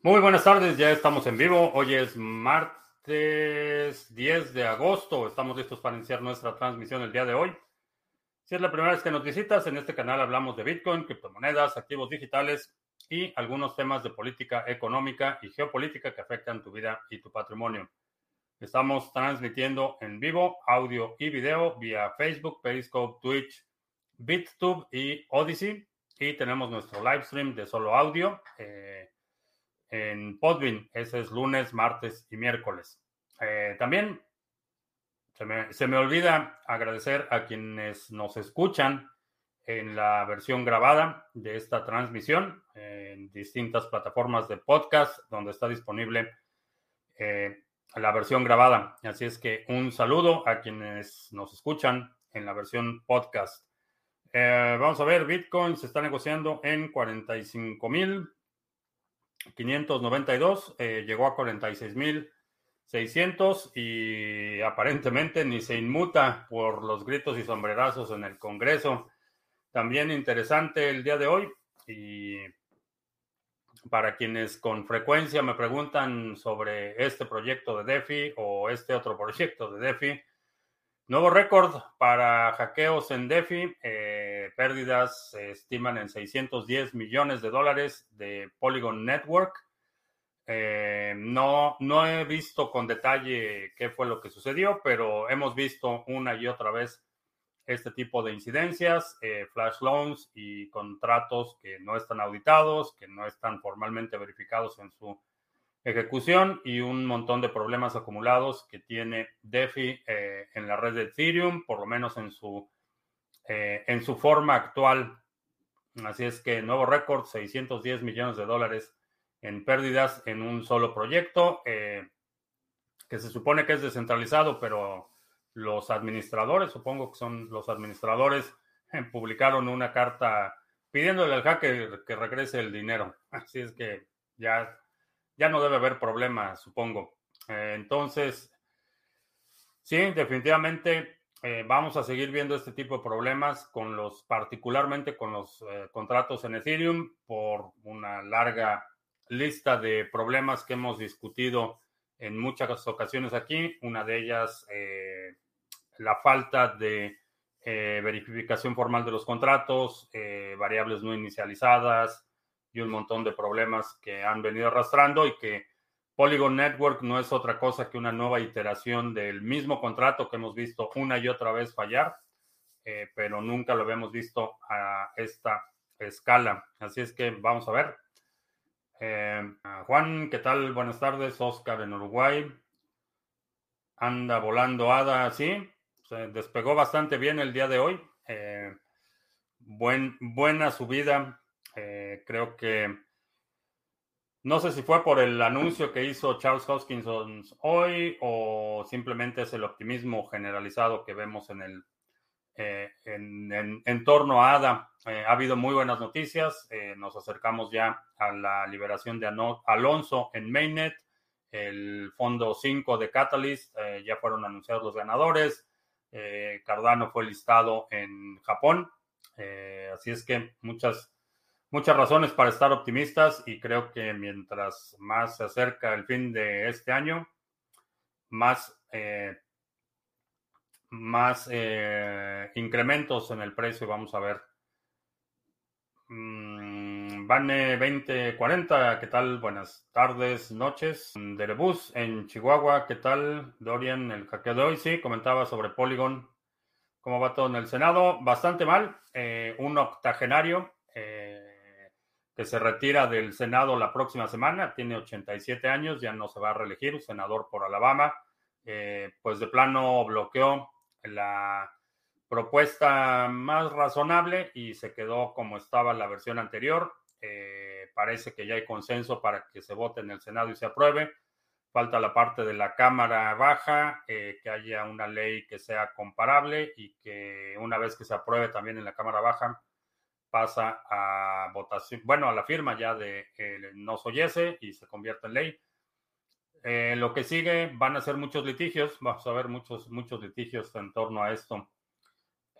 Muy buenas tardes, ya estamos en vivo. Hoy es martes 10 de agosto. Estamos listos para iniciar nuestra transmisión el día de hoy. Si es la primera vez que nos visitas, en este canal hablamos de Bitcoin, criptomonedas, activos digitales y algunos temas de política económica y geopolítica que afectan tu vida y tu patrimonio. Estamos transmitiendo en vivo audio y video vía Facebook, Periscope, Twitch, BitTube y Odyssey. Y tenemos nuestro live stream de solo audio. Eh, en Podbean. Ese es lunes, martes y miércoles. Eh, también se me, se me, olvida agradecer a quienes nos escuchan en la versión grabada de esta transmisión en distintas plataformas de podcast donde está disponible eh, la versión grabada. Así es que un saludo a quienes nos escuchan en la versión podcast. Eh, vamos a ver, Bitcoin se está negociando en 45 mil 592, eh, llegó a 46.600 y aparentemente ni se inmuta por los gritos y sombrerazos en el Congreso. También interesante el día de hoy y para quienes con frecuencia me preguntan sobre este proyecto de DeFi o este otro proyecto de DeFi, Nuevo récord para hackeos en DeFi. Eh, pérdidas se estiman en 610 millones de dólares de Polygon Network. Eh, no, no he visto con detalle qué fue lo que sucedió, pero hemos visto una y otra vez este tipo de incidencias, eh, flash loans y contratos que no están auditados, que no están formalmente verificados en su ejecución y un montón de problemas acumulados que tiene DeFi eh, en la red de Ethereum, por lo menos en su, eh, en su forma actual. Así es que nuevo récord, 610 millones de dólares en pérdidas en un solo proyecto, eh, que se supone que es descentralizado, pero los administradores, supongo que son los administradores, publicaron una carta pidiéndole al hacker que regrese el dinero. Así es que ya ya no debe haber problema, supongo. Eh, entonces, sí, definitivamente eh, vamos a seguir viendo este tipo de problemas con los, particularmente con los eh, contratos en Ethereum, por una larga lista de problemas que hemos discutido en muchas ocasiones aquí. Una de ellas, la falta de verificación formal de los contratos, variables no inicializadas, y un montón de problemas que han venido arrastrando y que Polygon Network no es otra cosa que una nueva iteración del mismo contrato que hemos visto una y otra vez fallar, eh, pero nunca lo habíamos visto a esta escala. Así es que vamos a ver. Eh, Juan, ¿qué tal? Buenas tardes. Oscar en Uruguay. Anda volando Ada, sí. Se despegó bastante bien el día de hoy. Eh, buen, buena subida creo que no sé si fue por el anuncio que hizo Charles Hoskinson hoy o simplemente es el optimismo generalizado que vemos en el eh, en, torno a ADA. Eh, ha habido muy buenas noticias. nos acercamos ya a la liberación de Alonso en Mainnet. El fondo 5 de Catalyst ya fueron anunciados los ganadores. Cardano fue listado en Japón. así es que muchas muchas razones para estar optimistas y creo que mientras más se acerca el fin de este año, más, eh, más eh, incrementos en el precio vamos a ver. Mm, Vane 2040, ¿qué tal? Buenas tardes, noches. Derebus en Chihuahua, ¿qué tal? Dorian, el hackeo de hoy, sí, comentaba sobre Polygon. ¿Cómo va todo en el Senado? Bastante mal. Eh, un octogenario que se retira del Senado la próxima semana, tiene 87 años, ya no se va a reelegir, senador por Alabama, eh, pues de plano bloqueó la propuesta más razonable y se quedó como estaba la versión anterior. Eh, parece que ya hay consenso para que se vote en el Senado y se apruebe. Falta la parte de la Cámara Baja, eh, que haya una ley que sea comparable y que una vez que se apruebe también en la Cámara Baja, pasa a votación, bueno, a la firma ya de eh, no soyese y se convierte en ley. Eh, lo que sigue van a ser muchos litigios, vamos a ver muchos, muchos litigios en torno a esto.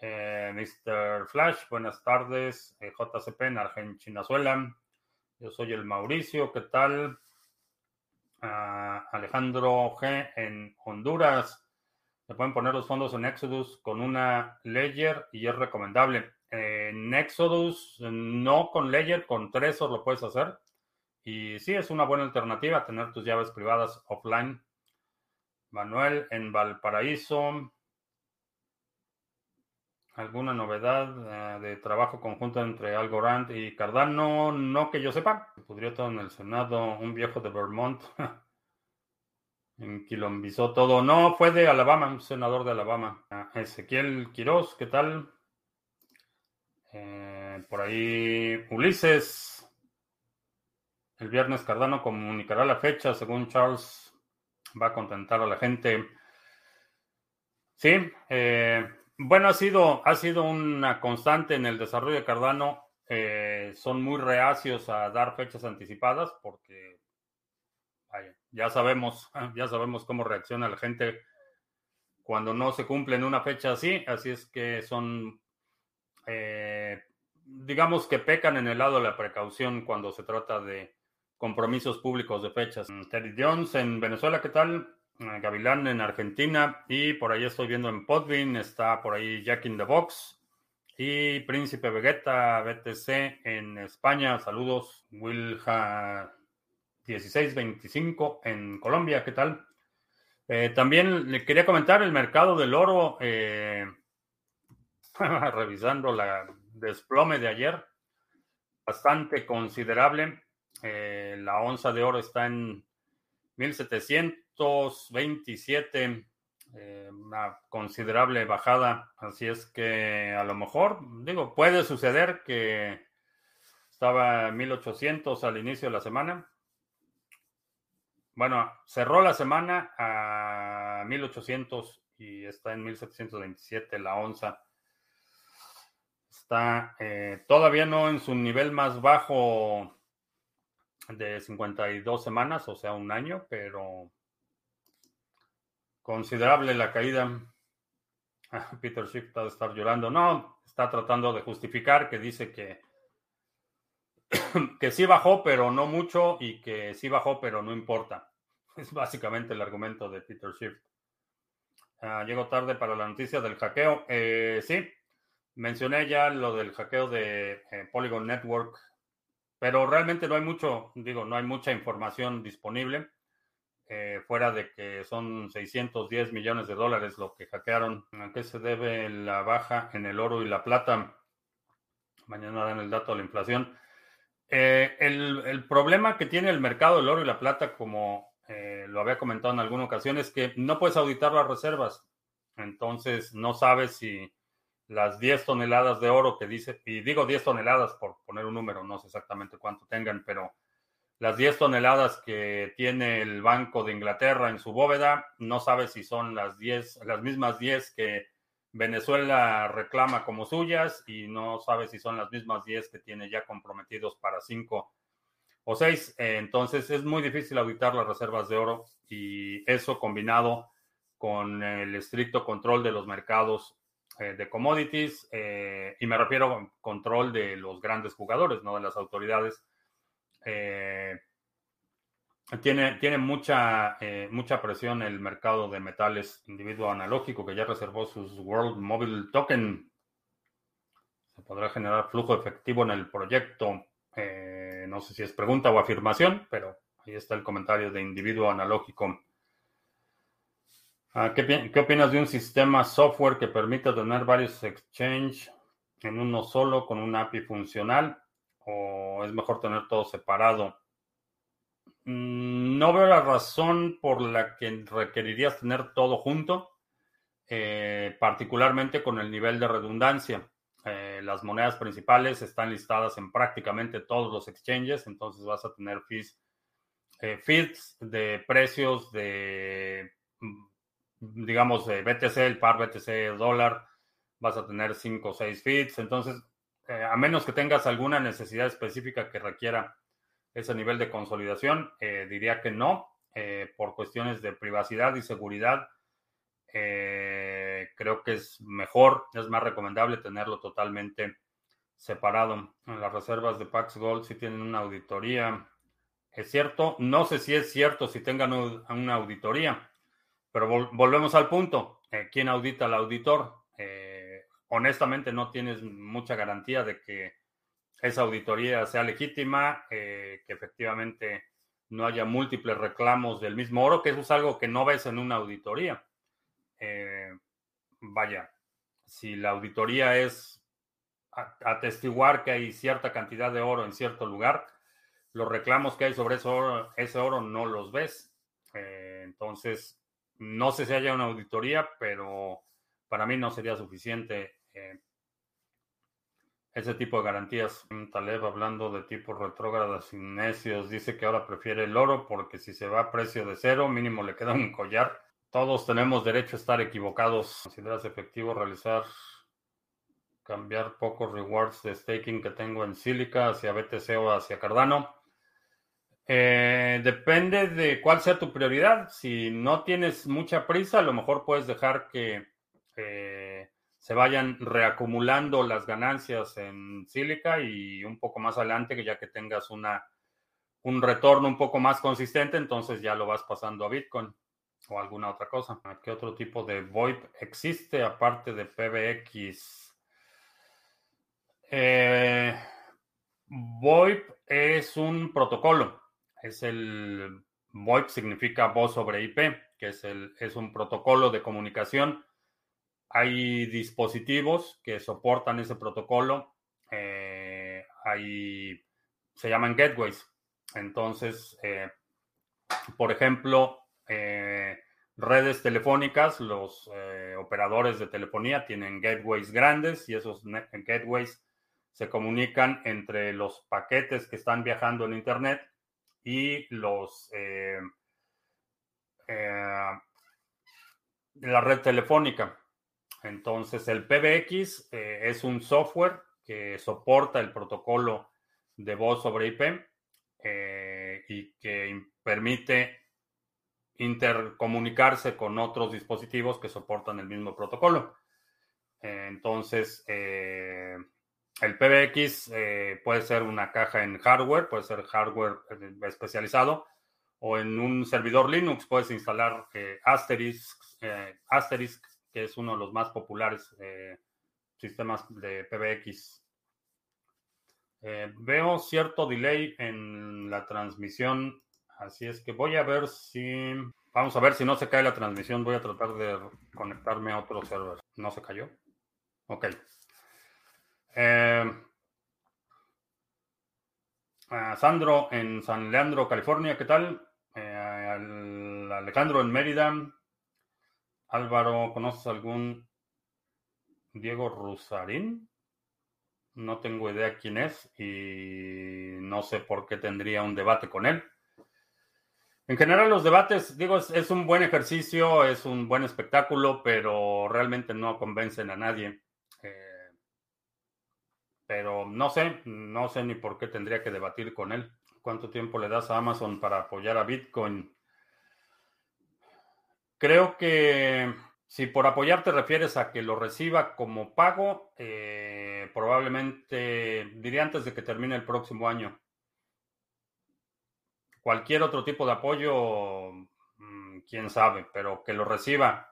Eh, Mr. Flash, buenas tardes. JCP en Argentina, Yo soy el Mauricio, ¿qué tal? Alejandro G. en Honduras. Se pueden poner los fondos en Exodus con una Ledger y es recomendable. En Exodus, no con Ledger, con Trezor lo puedes hacer. Y sí, es una buena alternativa tener tus llaves privadas offline. Manuel en Valparaíso. ¿Alguna novedad eh, de trabajo conjunto entre Algorand y Cardano? No que yo sepa. Podría todo en el Senado, un viejo de Vermont. Enquilombizó todo. No, fue de Alabama, un senador de Alabama. Ah, Ezequiel Quiroz, ¿qué tal? Eh, por ahí Ulises. El viernes Cardano comunicará la fecha, según Charles. Va a contentar a la gente. Sí, eh, bueno, ha sido, ha sido una constante en el desarrollo de Cardano. Eh, son muy reacios a dar fechas anticipadas porque ya sabemos, ya sabemos cómo reacciona la gente cuando no se cumple en una fecha así. Así es que son, eh, digamos que pecan en el lado de la precaución cuando se trata de compromisos públicos de fechas. Teddy Jones en Venezuela, ¿qué tal? Eh, Gavilán en Argentina y por ahí estoy viendo en Podbean, está por ahí Jack in the Box y Príncipe Vegeta BTC en España, saludos, Wilja 1625 en Colombia, ¿qué tal? Eh, también le quería comentar el mercado del oro, eh, revisando la desplome de ayer, bastante considerable, la onza de oro está en 1700 27 eh, una considerable bajada. Así es que a lo mejor, digo, puede suceder que estaba en 1800 al inicio de la semana. Bueno, cerró la semana a 1800 y está en 1727 la onza. Está eh, todavía no en su nivel más bajo de 52 semanas, o sea, un año, pero Considerable la caída. Peter Schiff está de estar llorando. No, está tratando de justificar que dice que, que sí bajó, pero no mucho, y que sí bajó, pero no importa. Es básicamente el argumento de Peter Schiff. Ah, llego tarde para la noticia del hackeo. Eh, sí, mencioné ya lo del hackeo de eh, Polygon Network, pero realmente no hay mucho, digo, no hay mucha información disponible. Eh, fuera de que son 610 millones de dólares lo que hackearon. ¿A qué se debe la baja en el oro y la plata? Mañana dan el dato de la inflación. Eh, el, problema que tiene el mercado del oro y la plata, como eh, lo había comentado en alguna ocasión, es que no puedes auditar las reservas. Entonces, no sabes si las 10 toneladas de oro que dice, y digo 10 toneladas por poner un número, no sé exactamente cuánto tengan, pero las 10 toneladas que tiene el Banco de Inglaterra en su bóveda, no sabe si son las 10, las mismas 10 que Venezuela reclama como suyas y no sabe si son las mismas 10 que tiene ya comprometidos para 5 o 6. entonces es muy difícil auditar las reservas de oro y eso combinado con el estricto control de los mercados eh, de commodities, eh, y me refiero a control de los grandes jugadores, no de las autoridades eh, tiene, tiene mucha, eh, mucha presión el mercado de metales individuo analógico que ya reservó sus World Mobile Token. Se podrá generar flujo efectivo en el proyecto. Eh, no sé si es pregunta o afirmación, pero ahí está el comentario de individuo analógico. Ah, ¿qué, ¿Qué opinas de un sistema software que permita tener varios exchanges en uno solo con una API funcional? o es mejor tener todo separado? Mm, no veo la razón por la que requerirías tener todo junto, eh, particularmente con el nivel de redundancia. Eh, las monedas principales están listadas en prácticamente todos los exchanges, entonces vas a tener fees, eh, feeds de precios de, mm, digamos, de BTC, el par BTC dólar, vas a tener 5 o 6 feeds, entonces eh, a menos que tengas alguna necesidad específica que requiera ese nivel de consolidación, eh, diría que no, eh, por cuestiones de privacidad y seguridad. creo que es mejor, es más recomendable tenerlo totalmente separado. Las reservas de Pax Gold sí tienen una auditoría. es cierto. No sé si es cierto si tengan una auditoría, pero volvemos al punto. Eh, ¿Quién audita al auditor? Eh, honestamente no tienes mucha garantía de que esa auditoría sea legítima, que efectivamente no haya múltiples reclamos del mismo oro, que eso es algo que no ves en una auditoría. vaya, si la auditoría es atestiguar que hay cierta cantidad de oro en cierto lugar, los reclamos que hay sobre ese oro, ese oro no los ves. Eh, entonces, no sé si haya una auditoría, pero para mí no sería suficiente eh, ese tipo de garantías. Taleb, hablando de tipos retrógrados y necios, dice que ahora prefiere el oro porque si se va a precio de cero, mínimo le queda un collar. Todos tenemos derecho a estar equivocados. ¿Consideras efectivo realizar, cambiar pocos rewards de staking que tengo en Silica hacia BTC o hacia Cardano? Eh, depende de cuál sea tu prioridad. Si no tienes mucha prisa, a lo mejor puedes dejar que eh, se vayan reacumulando las ganancias en Silica y un poco más adelante, que ya que tengas una, un retorno un poco más consistente, entonces ya lo vas pasando a Bitcoin o alguna otra cosa. ¿Qué otro tipo de VoIP existe aparte de PBX? Eh, VoIP es un protocolo. Es el VoIP significa voz sobre IP, que es, el, es un protocolo de comunicación. Hay dispositivos que soportan ese protocolo. Eh, hay, se llaman gateways. Entonces, eh, por ejemplo, eh, redes telefónicas, los operadores de telefonía tienen gateways grandes y esos gateways se comunican entre los paquetes que están viajando en Internet y los la red telefónica. Entonces, el PBX es un software que soporta el protocolo de voz sobre IP y que permite intercomunicarse con otros dispositivos que soportan el mismo protocolo. entonces, eh, el PBX eh, puede ser una caja en hardware, puede ser hardware eh, especializado, o en un servidor Linux puedes instalar Asterisk, Asterisk, es uno de los más populares sistemas de PBX. veo cierto delay en la transmisión Así es que voy a ver si... Vamos a ver si no se cae la transmisión. Voy a tratar de conectarme a otro server. ¿No se cayó? Ok. Eh, Sandro en San Leandro, California, ¿qué tal? Eh, Alejandro en Mérida. Álvaro, ¿conoces algún Diego Rusarín? No tengo idea quién es y no sé por qué tendría un debate con él. En general los debates, digo, es, un buen ejercicio, es un buen espectáculo, pero realmente no convencen a nadie. Eh, pero no sé, no sé ni por qué tendría que debatir con él. ¿Cuánto tiempo le das a Amazon para apoyar a Bitcoin? Creo que si por apoyar te refieres a que lo reciba como pago, eh, probablemente diría antes de que termine el próximo año cualquier otro tipo de apoyo, mm, quién sabe, pero que lo reciba,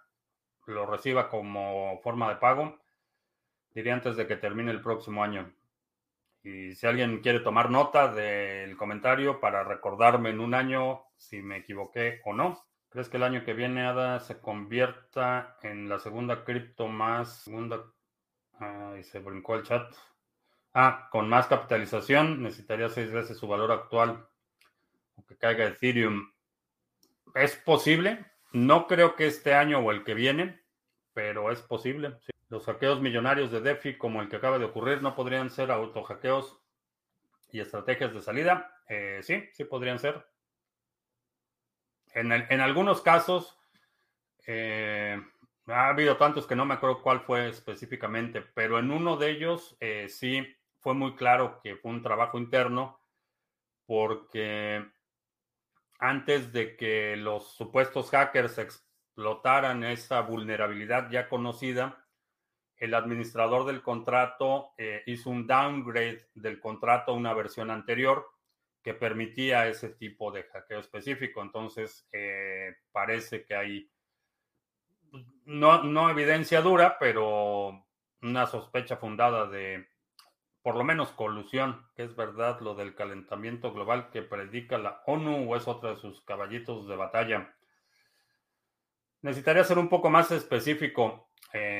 lo reciba como forma de pago, diría antes de que termine el próximo año. Y si alguien quiere tomar nota del comentario para recordarme en un año si me equivoqué o no. ¿Crees que el año que viene ADA se convierta en la segunda cripto más segunda? y se brincó el chat. Ah, con más capitalización necesitaría seis veces su valor actual que caiga Ethereum. Es posible. No creo que este año o el que viene, pero es posible. Los hackeos millonarios de DeFi, como el que acaba de ocurrir, no podrían ser autohackeos y estrategias de salida. Eh, sí, sí podrían ser. En, algunos casos, eh, ha habido tantos que no me acuerdo cuál fue específicamente, pero en uno de ellos eh, sí fue muy claro que fue un trabajo interno porque antes de que los supuestos hackers explotaran esa vulnerabilidad ya conocida, el administrador del contrato eh, hizo un downgrade del contrato a una versión anterior que permitía ese tipo de hackeo específico. Entonces, parece que hay, no, no evidencia dura, pero una sospecha fundada de por lo menos colusión, que es verdad lo del calentamiento global que predica la ONU o es otro de sus caballitos de batalla. Necesitaría ser un poco más específico en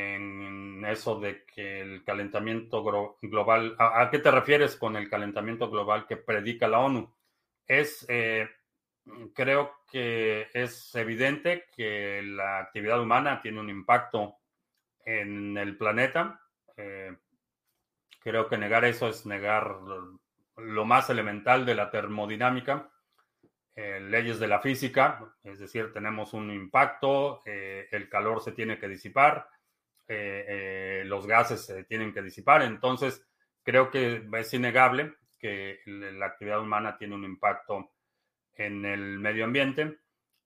eso de que el calentamiento global, ¿a, qué te refieres con el calentamiento global que predica la ONU? Es, eh, creo que es evidente que la actividad humana tiene un impacto en el planeta. Eh, creo que negar eso es negar lo más elemental de la termodinámica, eh, leyes de la física, es decir, tenemos un impacto, el calor se tiene que disipar, los gases se tienen que disipar, entonces creo que es innegable que la actividad humana tiene un impacto en el medio ambiente.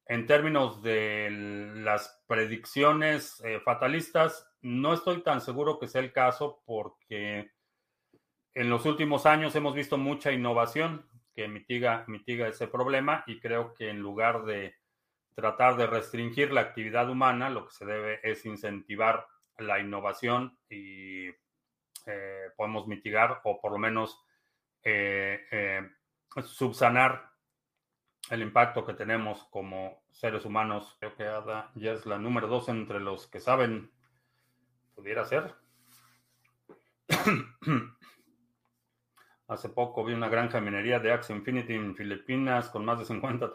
En términos de las predicciones fatalistas, no estoy tan seguro que sea el caso porque en los últimos años hemos visto mucha innovación que mitiga, mitiga ese problema y creo que en lugar de tratar de restringir la actividad humana, lo que se debe es incentivar la innovación y eh, podemos mitigar o por lo menos eh, eh, subsanar el impacto que tenemos como seres humanos. Creo que Ada ya es la número dos entre los que saben pudiera ser. Hace poco vi una granja de minería de Axe Infinity en Filipinas con más de 50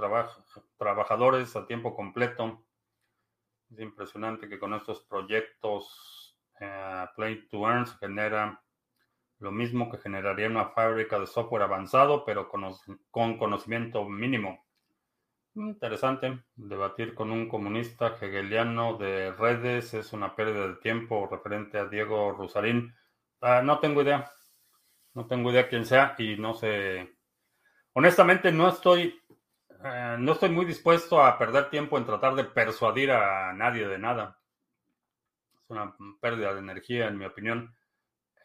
trabajadores a tiempo completo. Es impresionante que con estos proyectos eh, Play to Earn se genera lo mismo que generaría una fábrica de software avanzado, pero con conocimiento mínimo. Interesante. Debatir con un comunista hegeliano de redes es una pérdida de tiempo referente a Diego Rusarín. Ah, no tengo idea. No tengo idea quién sea y no sé. Honestamente, no estoy, eh, no estoy muy dispuesto a perder tiempo en tratar de persuadir a nadie de nada. Es una pérdida de energía, en mi opinión.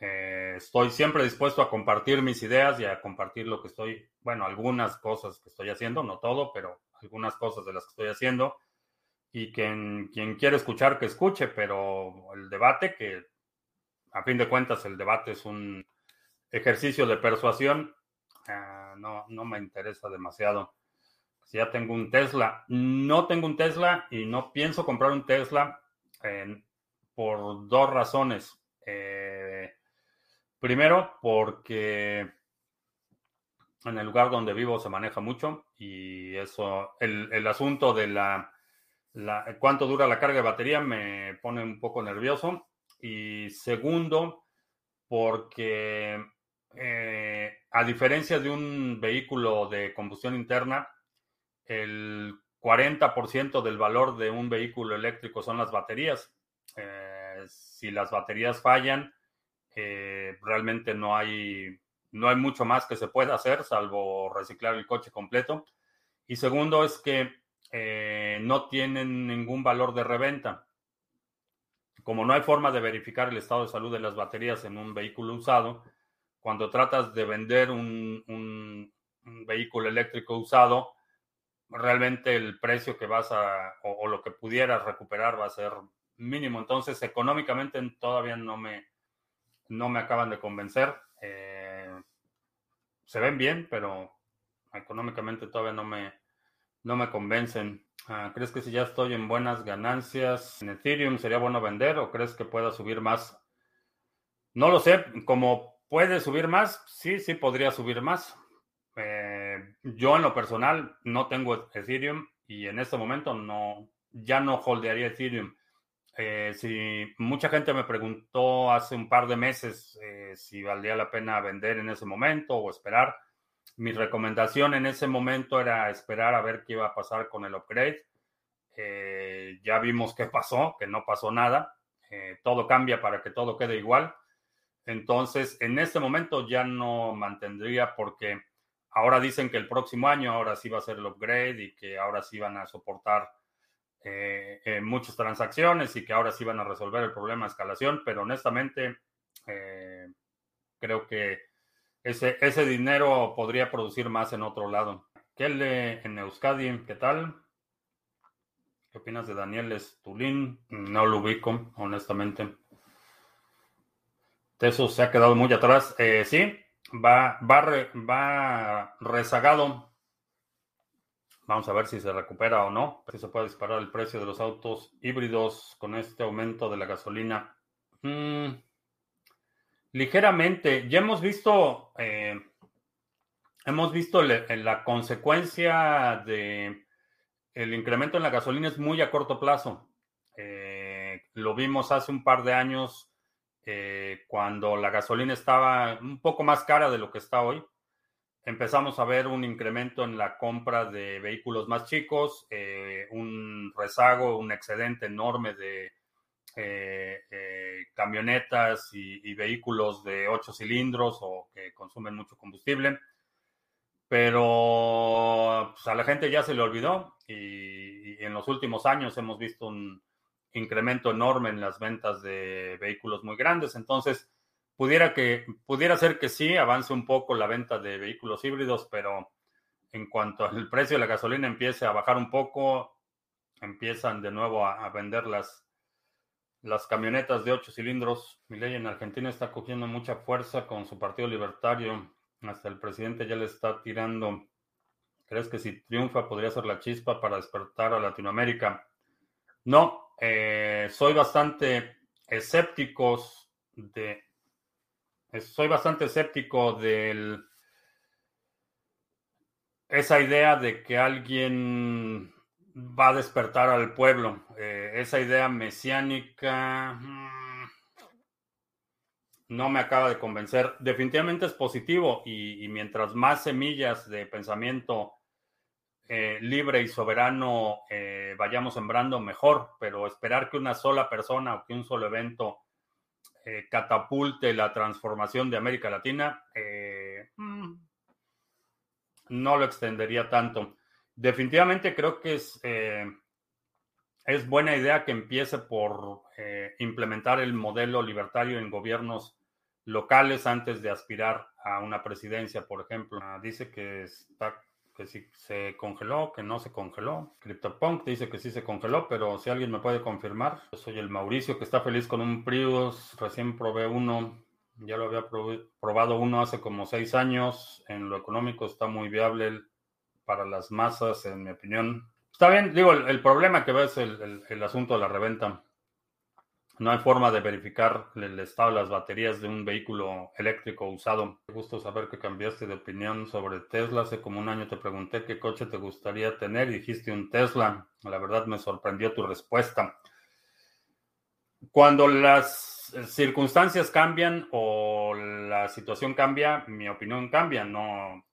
Eh, estoy siempre dispuesto a compartir mis ideas y a compartir lo que estoy, bueno, algunas cosas que estoy haciendo, no todo, pero algunas cosas de las que estoy haciendo y quien, quien quiere escuchar, que escuche, pero el debate, que a fin de cuentas el debate es un ejercicio de persuasión, no, no me interesa demasiado. Si ya tengo un Tesla, no tengo un Tesla y no pienso comprar un Tesla por dos razones. Eh, primero, porque en el lugar donde vivo se maneja mucho y eso, el, asunto de la, cuánto dura la carga de batería me pone un poco nervioso. Y segundo, porque eh, a diferencia de un vehículo de combustión interna, el 40% del valor de un vehículo eléctrico son las baterías. Eh, si las baterías fallan, eh, realmente no hay no hay mucho más que se pueda hacer salvo reciclar el coche completo. Y segundo es que eh, no tienen ningún valor de reventa. Como no hay forma de verificar el estado de salud de las baterías en un vehículo usado, cuando tratas de vender un, vehículo eléctrico usado, realmente el precio que vas a, o, lo que pudieras recuperar va a ser mínimo. Entonces, económicamente todavía no me, no me acaban de convencer. Eh, se ven bien, pero económicamente todavía no me, no me convencen. Ah, ¿Crees que si ya estoy en buenas ganancias en Ethereum sería bueno vender o crees que pueda subir más? No lo sé, como puede subir más, sí, sí podría subir más. Eh, yo en lo personal no tengo Ethereum y en este momento no, ya no holdearía Ethereum. Eh, si mucha gente me preguntó hace un par de meses eh, si valdría la pena vender en ese momento o esperar, mi recomendación en ese momento era esperar a ver qué iba a pasar con el upgrade. Eh, ya vimos qué pasó, que no pasó nada. todo cambia para que todo quede igual. Entonces, en este momento ya no mantendría porque ahora dicen que el próximo año ahora sí va a ser el upgrade y que ahora sí van a soportar eh, eh, muchas transacciones y que ahora sí van a resolver el problema de escalación, pero honestamente eh, creo que ese, ese dinero podría producir más en otro lado. Kelle en Euskadi, ¿qué tal? ¿Qué opinas de Daniel Estulín? No lo ubico, honestamente. Eso se ha quedado muy atrás. Eh, sí, va, va, va rezagado. Vamos a ver si se recupera o no. Si se puede disparar el precio de los autos híbridos con este aumento de la gasolina. Mm, ligeramente. Ya hemos visto, eh, hemos visto la consecuencia de el incremento en la gasolina es muy a corto plazo. Eh, lo vimos hace un par de años eh, cuando la gasolina estaba un poco más cara de lo que está hoy, empezamos a ver un incremento en la compra de vehículos más chicos, eh, un rezago, un excedente enorme de eh, camionetas y, vehículos de 8 cilindros o que consumen mucho combustible. Pero pues, a la gente ya se le olvidó y en los últimos años hemos visto un, incremento enorme en las ventas de vehículos muy grandes. Entonces, pudiera, que, pudiera ser que sí, avance un poco la venta de vehículos híbridos, pero en cuanto al precio de la gasolina empiece a bajar un poco, empiezan de nuevo a, vender las, las camionetas de ocho cilindros. Mi ley en Argentina está cogiendo mucha fuerza con su partido libertario. Hasta el presidente ya le está tirando. ¿Crees que si triunfa podría ser la chispa para despertar a Latinoamérica? No, eh, soy bastante escéptico de. Soy bastante escéptico de esa idea de que alguien va a despertar al pueblo. Eh, esa idea mesiánica mm, no me acaba de convencer. Definitivamente es positivo y mientras más semillas de pensamiento eh, libre y soberano eh, vayamos sembrando mejor, pero esperar que una sola persona o que un solo evento eh, catapulte la transformación de América Latina, mm, no lo extendería tanto. Definitivamente creo que es, es buena idea que empiece por implementar el modelo libertario en gobiernos locales antes de aspirar a una presidencia, por ejemplo. Ah, dice que está que si se congeló, que no se congeló. CryptoPunk dice que sí se congeló, pero si alguien me puede confirmar. Yo soy el Mauricio que está feliz con un Prius, recién probé uno, ya lo había probado uno hace como seis años. En lo económico está muy viable para las masas, en mi opinión. Está bien, digo, el, problema que ves es el asunto de la reventa. No hay forma de verificar el estado de las baterías de un vehículo eléctrico usado. Me gusto saber que cambiaste de opinión sobre Tesla. Hace como un año te pregunté qué coche te gustaría tener y dijiste un Tesla. La verdad me sorprendió tu respuesta. Cuando las circunstancias cambian o la situación cambia, mi opinión cambia. No,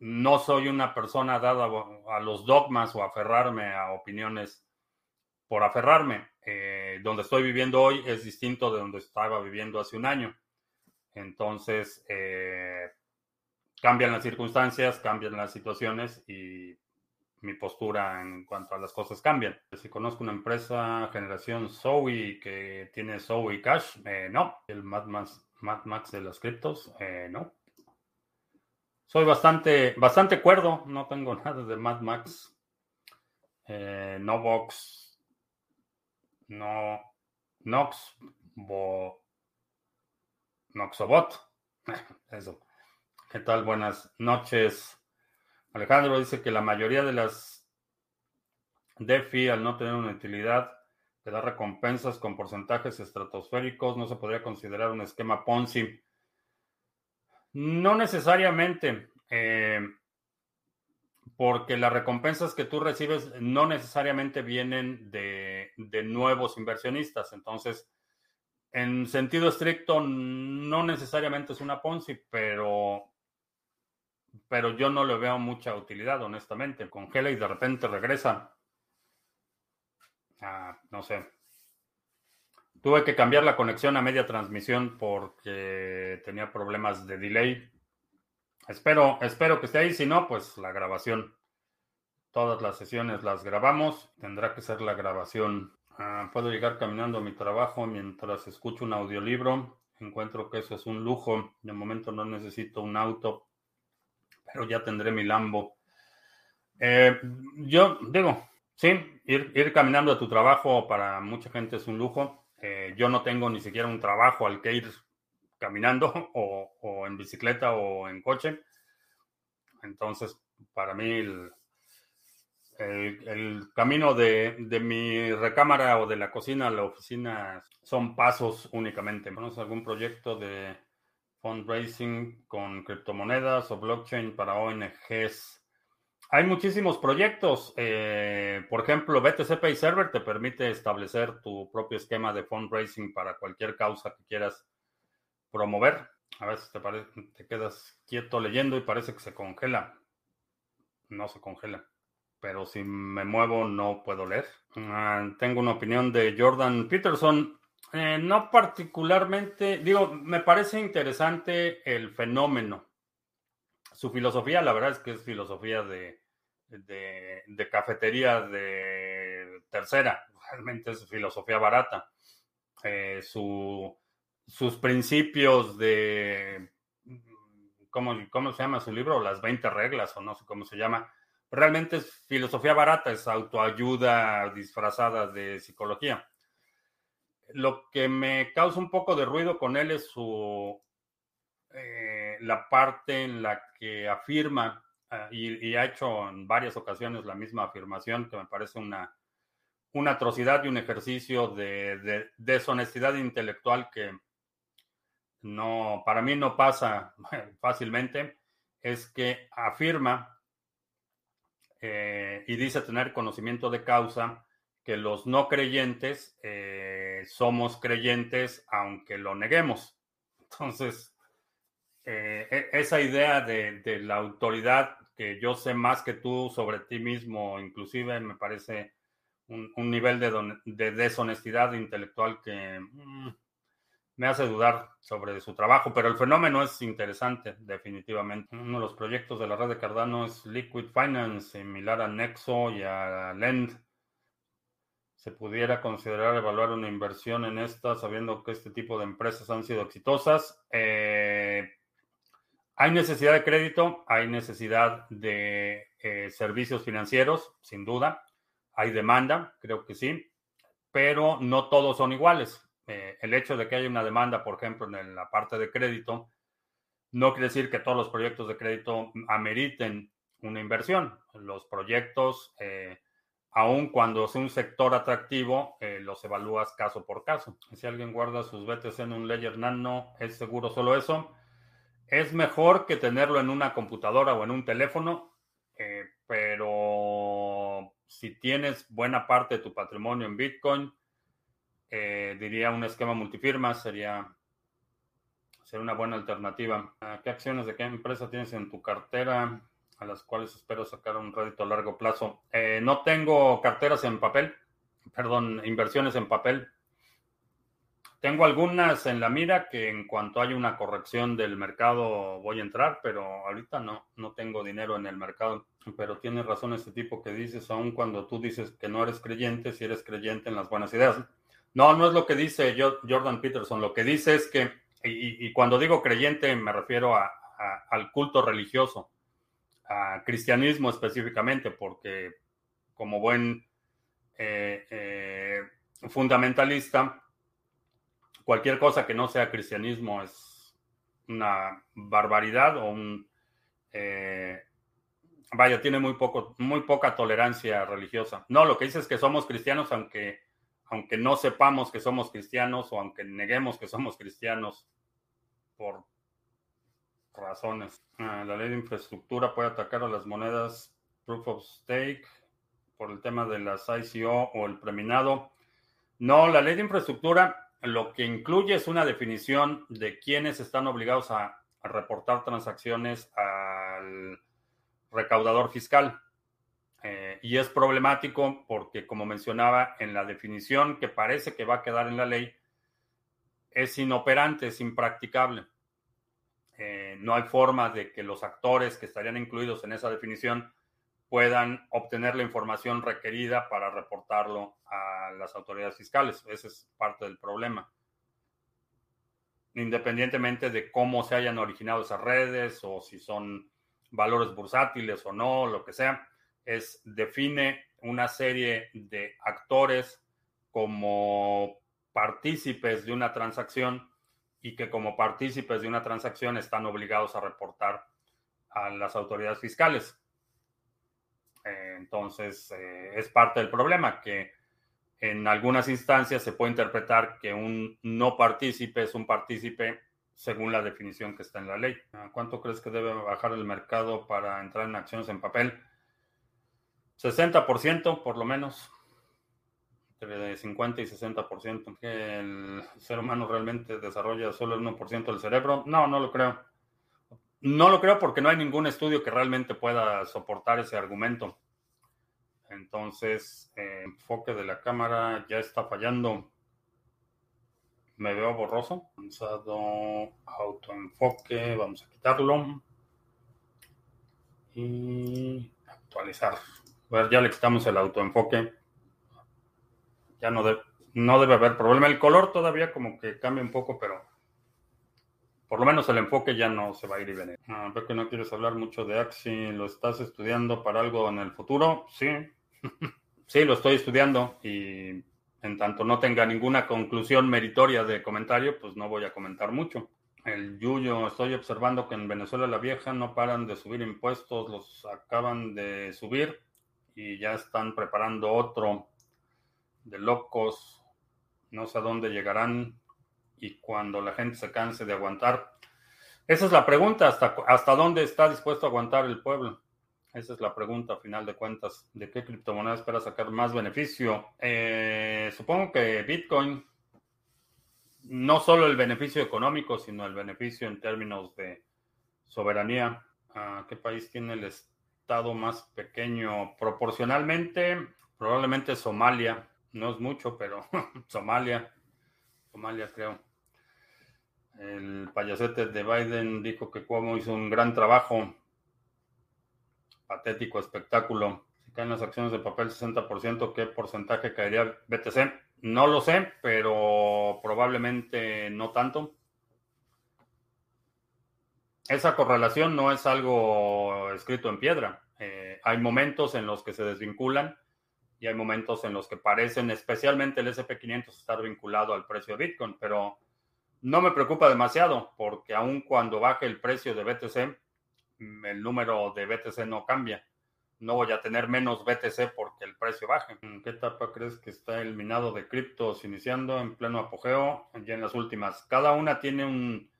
no soy una persona dada a los dogmas o aferrarme a opiniones por aferrarme. Eh, donde estoy viviendo hoy es distinto de donde estaba viviendo hace un año. Entonces, eh, cambian las circunstancias, cambian las situaciones y mi postura en cuanto a las cosas cambian. Si conozco una empresa generación Zoe que tiene Zoe Cash, eh, no. El Mad Max, Mad Max de los criptos, no. Soy bastante, bastante cuerdo, no tengo nada de Mad Max. no box no, Nox, Bo, Noxobot. Eso. ¿Qué tal? Buenas noches. Alejandro dice que la mayoría de las DeFi, al no tener una utilidad, te da recompensas con porcentajes estratosféricos. No se podría considerar un esquema Ponzi. No necesariamente. Eh, porque las recompensas que tú recibes no necesariamente vienen de, nuevos inversionistas. Entonces, en sentido estricto, no necesariamente es una Ponzi, pero, pero yo no le veo mucha utilidad, honestamente. Congela y de repente regresa. Ah, no sé. Tuve que cambiar la conexión a media transmisión porque tenía problemas de delay. Espero, espero que esté ahí. Si no, pues la grabación. Todas las sesiones las grabamos. Tendrá que ser la grabación. Ah, puedo llegar caminando a mi trabajo mientras escucho un audiolibro. Encuentro que eso es un lujo. De momento no necesito un auto, pero ya tendré mi Lambo. Eh, yo digo, sí, ir, caminando a tu trabajo para mucha gente es un lujo. Eh, yo no tengo ni siquiera un trabajo al que ir caminando o, o en bicicleta o en coche. Entonces, para mí el, el, camino de, de, mi recámara o de la cocina a la oficina son pasos únicamente. ¿Conoces algún proyecto de fundraising con criptomonedas o blockchain para ONGs? Hay muchísimos proyectos. Eh, por ejemplo, BTC Pay Server te permite establecer tu propio esquema de fundraising para cualquier causa que quieras promover. A veces te quedas quieto leyendo y parece que se congela. No se congela pero si me muevo no puedo leer. Uh, tengo una opinión de Jordan Peterson. Eh, no particularmente, digo, me parece interesante el fenómeno. Su filosofía, la verdad es que es filosofía de, de, de cafetería de tercera, realmente es filosofía barata. Eh, su, sus principios de, ¿cómo, ¿cómo se llama su libro? Las 20 reglas o no sé cómo se llama realmente es filosofía barata, es autoayuda disfrazada de psicología. Lo que me causa un poco de ruido con él es su eh, la parte en la que afirma y, y, ha hecho en varias ocasiones la misma afirmación que me parece una, una atrocidad y un ejercicio de, de deshonestidad intelectual que no para mí no pasa fácilmente es que afirma eh, y dice tener conocimiento de causa que los no creyentes eh, somos creyentes aunque lo neguemos. Entonces, eh, e, esa idea de, la autoridad que yo sé más que tú sobre ti mismo, inclusive me parece un, nivel de, deshonestidad intelectual que... Mm, me hace dudar sobre su trabajo, pero el fenómeno es interesante, definitivamente. Uno de los proyectos de la red de Cardano es Liquid Finance, similar a Nexo y a Lend. ¿Se pudiera considerar evaluar una inversión en esta, sabiendo que este tipo de empresas han sido exitosas? Eh, hay necesidad de crédito, hay necesidad de eh, servicios financieros, sin duda. Hay demanda, creo que sí, pero no todos son iguales eh, el hecho de que haya una demanda, por ejemplo, en la parte de crédito, no quiere decir que todos los proyectos de crédito ameriten una inversión. Los proyectos, eh, aun cuando es un sector atractivo, eh, los evalúas caso por caso. Si alguien guarda sus BTC en un Ledger Nano, ¿es seguro solo eso? Es mejor que tenerlo en una computadora o en un teléfono, pero si tienes buena parte de tu patrimonio en Bitcoin, eh, diría un esquema multifirma sería, sería una buena alternativa. ¿Qué acciones de qué empresa tienes en tu cartera a las cuales espero sacar un rédito a largo plazo? Eh, no tengo carteras en papel, perdón, inversiones en papel. Tengo algunas en la mira que en cuanto haya una corrección del mercado voy a entrar, pero ahorita no, no tengo dinero en el mercado. Pero tiene razón este tipo que dices, aun cuando tú dices que no eres creyente, si eres creyente en las buenas ideas. No, no es lo que dice Jordan Peterson. Lo que dice es que, y, cuando digo creyente me refiero a, a, al culto religioso, a cristianismo específicamente, porque como buen eh, eh, fundamentalista, cualquier cosa que no sea cristianismo es una barbaridad o un... Eh, vaya, tiene muy, poco, muy poca tolerancia religiosa. No, lo que dice es que somos cristianos aunque aunque no sepamos que somos cristianos o aunque neguemos que somos cristianos por razones. Ah, la ley de infraestructura puede atacar a las monedas proof of stake por el tema de las ICO o el preminado. No, la ley de infraestructura lo que incluye es una definición de quiénes están obligados a, a reportar transacciones al recaudador fiscal. Eh, y es problemático porque, como mencionaba, en la definición que parece que va a quedar en la ley, es inoperante, es impracticable. Eh, no hay forma de que los actores que estarían incluidos en esa definición puedan obtener la información requerida para reportarlo a las autoridades fiscales. Ese es parte del problema. independientemente de cómo se hayan originado esas redes o si son valores bursátiles o no, lo que sea, es define una serie de actores como partícipes de una transacción y que como partícipes de una transacción están obligados a reportar a las autoridades fiscales. Eh, entonces, eh, es parte del problema que en algunas instancias se puede interpretar que un no partícipe es un partícipe según la definición que está en la ley. ¿Cuánto crees que debe bajar el mercado para entrar en acciones en papel? 60% por lo menos, entre 50 y 60%. ¿Que el ser humano realmente desarrolla solo el 1% del cerebro? No, no lo creo. No lo creo porque no hay ningún estudio que realmente pueda soportar ese argumento. Entonces, el enfoque de la cámara ya está fallando. Me veo borroso. Avanzado autoenfoque. Vamos a quitarlo. Y actualizar. Ver, ya le quitamos el autoenfoque. Ya no, no debe haber problema. El color todavía como que cambia un poco, pero por lo menos el enfoque ya no se va a ir y venir. Ah, veo que no quieres hablar mucho de Axi. ¿Lo estás estudiando para algo en el futuro? Sí. sí, lo estoy estudiando y en tanto no tenga ninguna conclusión meritoria de comentario, pues no voy a comentar mucho. El Yuyo, estoy observando que en Venezuela la vieja no paran de subir impuestos, los acaban de subir y ya están preparando otro de locos. No sé a dónde llegarán y cuando la gente se canse de aguantar. Esa es la pregunta, ¿hasta, hasta dónde está dispuesto a aguantar el pueblo? Esa es la pregunta, a final de cuentas. ¿De qué criptomoneda espera sacar más beneficio? Eh, supongo que Bitcoin, no solo el beneficio económico, sino el beneficio en términos de soberanía. ¿Qué país tiene el estado más pequeño? Proporcionalmente, probablemente Somalia. No es mucho, pero Somalia. Somalia, creo. El payasete de Biden dijo que Cuomo hizo un gran trabajo patético espectáculo. Si caen las acciones de papel 60%, ¿qué porcentaje caería BTC? No lo sé, pero probablemente no tanto. Esa correlación no es algo escrito en piedra. Eh, hay momentos en los que se desvinculan y hay momentos en los que parecen, especialmente el SP500, estar vinculado al precio de Bitcoin, pero no me preocupa demasiado porque aun cuando baje el precio de BTC, el número de BTC no cambia. No voy a tener menos BTC porque el precio baje. ¿En qué etapa crees que está el minado de criptos iniciando en pleno apogeo? Ya en las últimas. Cada una tiene un...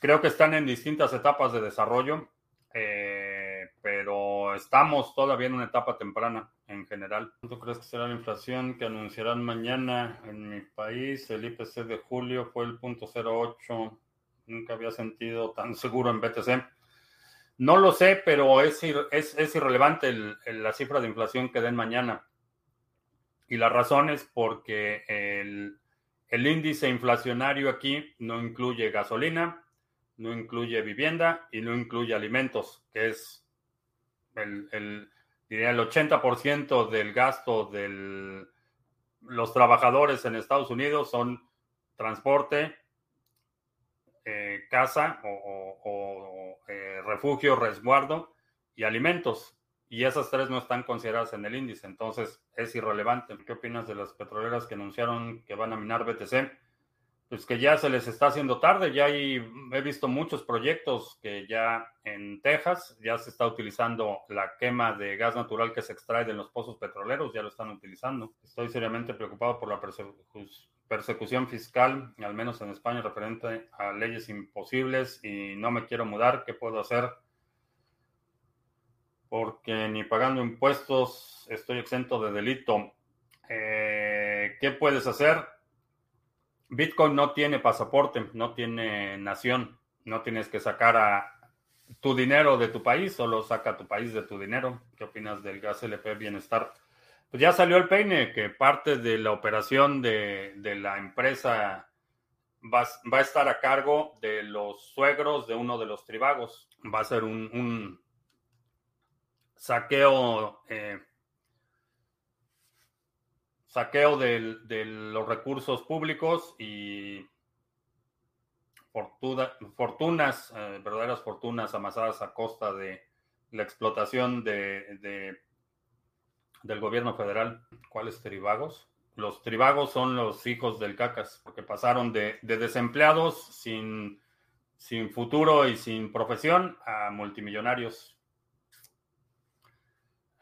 Creo que están en distintas etapas de desarrollo, eh, pero estamos todavía en una etapa temprana en general. ¿Cuánto crees que será la inflación que anunciarán mañana en mi país? El IPC de julio fue el punto 08. Nunca había sentido tan seguro en BTC. No lo sé, pero es, es, irrelevante la cifra de inflación que den mañana. Y la razón es porque el, índice inflacionario aquí no incluye gasolina, no incluye vivienda y no incluye alimentos, que es el, el, diría el 80% del gasto de los trabajadores en Estados Unidos son transporte, eh, casa o, eh, refugio, resguardo y alimentos. Y esas tres no están consideradas en el índice, entonces es irrelevante. ¿Qué opinas de las petroleras que anunciaron que van a minar BTC? Pues que ya se les está haciendo tarde, ya hay, he visto muchos proyectos que ya en Texas ya se está utilizando la quema de gas natural que se extrae de los pozos petroleros, ya lo están utilizando. Estoy seriamente preocupado por la persecución fiscal, al menos en España, referente a leyes imposibles y no me quiero mudar. ¿Qué puedo hacer? Porque ni pagando impuestos estoy exento de delito. Eh, ¿Qué puedes hacer? Bitcoin no tiene pasaporte, no tiene nación, no tienes que sacar a tu dinero de tu país, solo saca tu país de tu dinero. ¿Qué opinas del gas LP Bienestar? Pues ya salió el peine, que parte de la operación de, la empresa va, a estar a cargo de los suegros de uno de los tribagos. Va a ser un, saqueo, eh, saqueo de, los recursos públicos y fortunas, eh, verdaderas fortunas amasadas a costa de la explotación de, del gobierno federal. ¿Cuáles tribagos? Los tribagos son los hijos del cacas, porque pasaron de, desempleados sin, futuro y sin profesión a multimillonarios.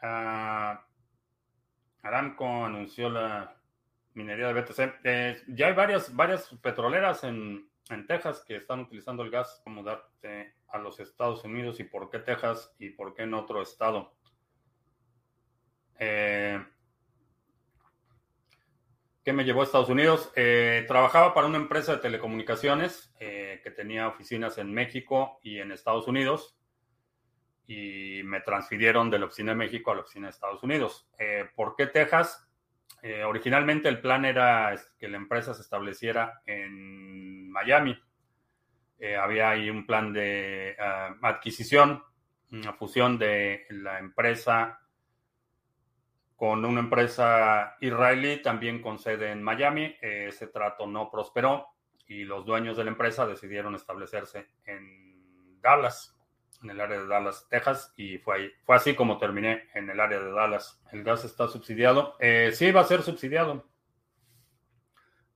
Ah, Aramco anunció la minería de BTC. Eh, ya hay varias, varias petroleras en, en Texas que están utilizando el gas como darte a los Estados Unidos y por qué Texas y por qué en otro estado. Eh, ¿Qué me llevó a Estados Unidos? Eh, trabajaba para una empresa de telecomunicaciones eh, que tenía oficinas en México y en Estados Unidos y me transfirieron de la oficina de México a la oficina de Estados Unidos. ¿Por qué Texas? originalmente el plan era que la empresa se estableciera en Miami eh, había ahí un plan de ah, adquisición, una fusión de la empresa con una empresa israelí, también con sede en Miami. ese trato no prosperó y los dueños de la empresa decidieron establecerse en Dallas, en el área de Dallas, Texas, y fue, ahí, fue así como terminé en el área de Dallas. ¿El gas está subsidiado? Eh, sí, va a ser subsidiado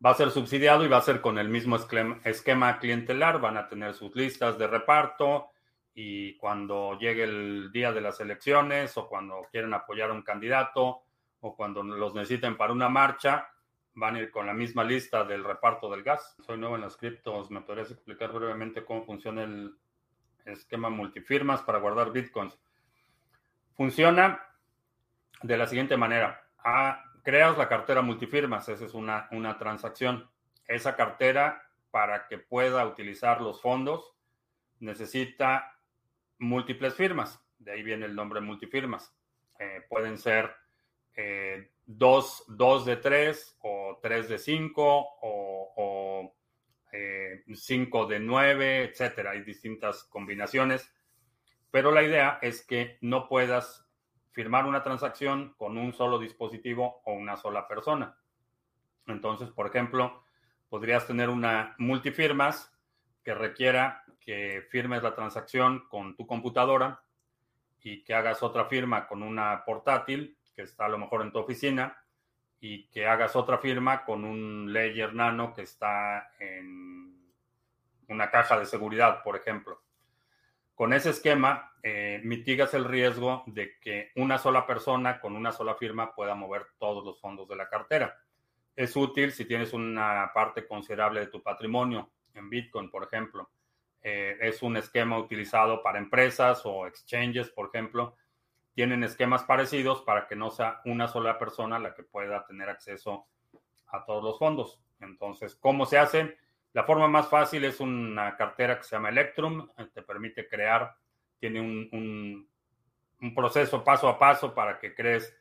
va a ser subsidiado y va a ser con el mismo esquema clientelar, van a tener sus listas de reparto y cuando llegue el día de las elecciones o cuando quieren apoyar a un candidato o cuando los necesiten para una marcha, van a ir con la misma lista del reparto del gas. Soy nuevo en las criptos, ¿me podrías explicar brevemente cómo funciona el esquema multifirmas para guardar bitcoins. Funciona de la siguiente manera. Ah, creas la cartera multifirmas, esa es una, una transacción. Esa cartera, para que pueda utilizar los fondos, necesita múltiples firmas. De ahí viene el nombre multifirmas. Eh, pueden ser eh, dos, de tres o tres de cinco o eh, 5 de 9, etcétera. Hay distintas combinaciones. Pero la idea es que no puedas firmar una transacción con un solo dispositivo o una sola persona. Entonces, por ejemplo, podrías tener una multifirmas que requiera que firmes la transacción con tu computadora y que hagas otra firma con una portátil que está a lo mejor en tu oficina y que hagas otra firma con un Ledger Nano que está en una caja de seguridad, por ejemplo. Con ese esquema, eh, mitigas el riesgo de que una sola persona con una sola firma pueda mover todos los fondos de la cartera. Es útil si tienes una parte considerable de tu patrimonio en Bitcoin, por ejemplo. Eh, es un esquema utilizado para empresas o exchanges, por ejemplo. Tienen esquemas parecidos para que no sea una sola persona la que pueda tener acceso a todos los fondos. Entonces, ¿cómo se hace? La forma más fácil es una cartera que se llama Electrum, eh, te permite crear, tiene un, proceso paso a paso para que crees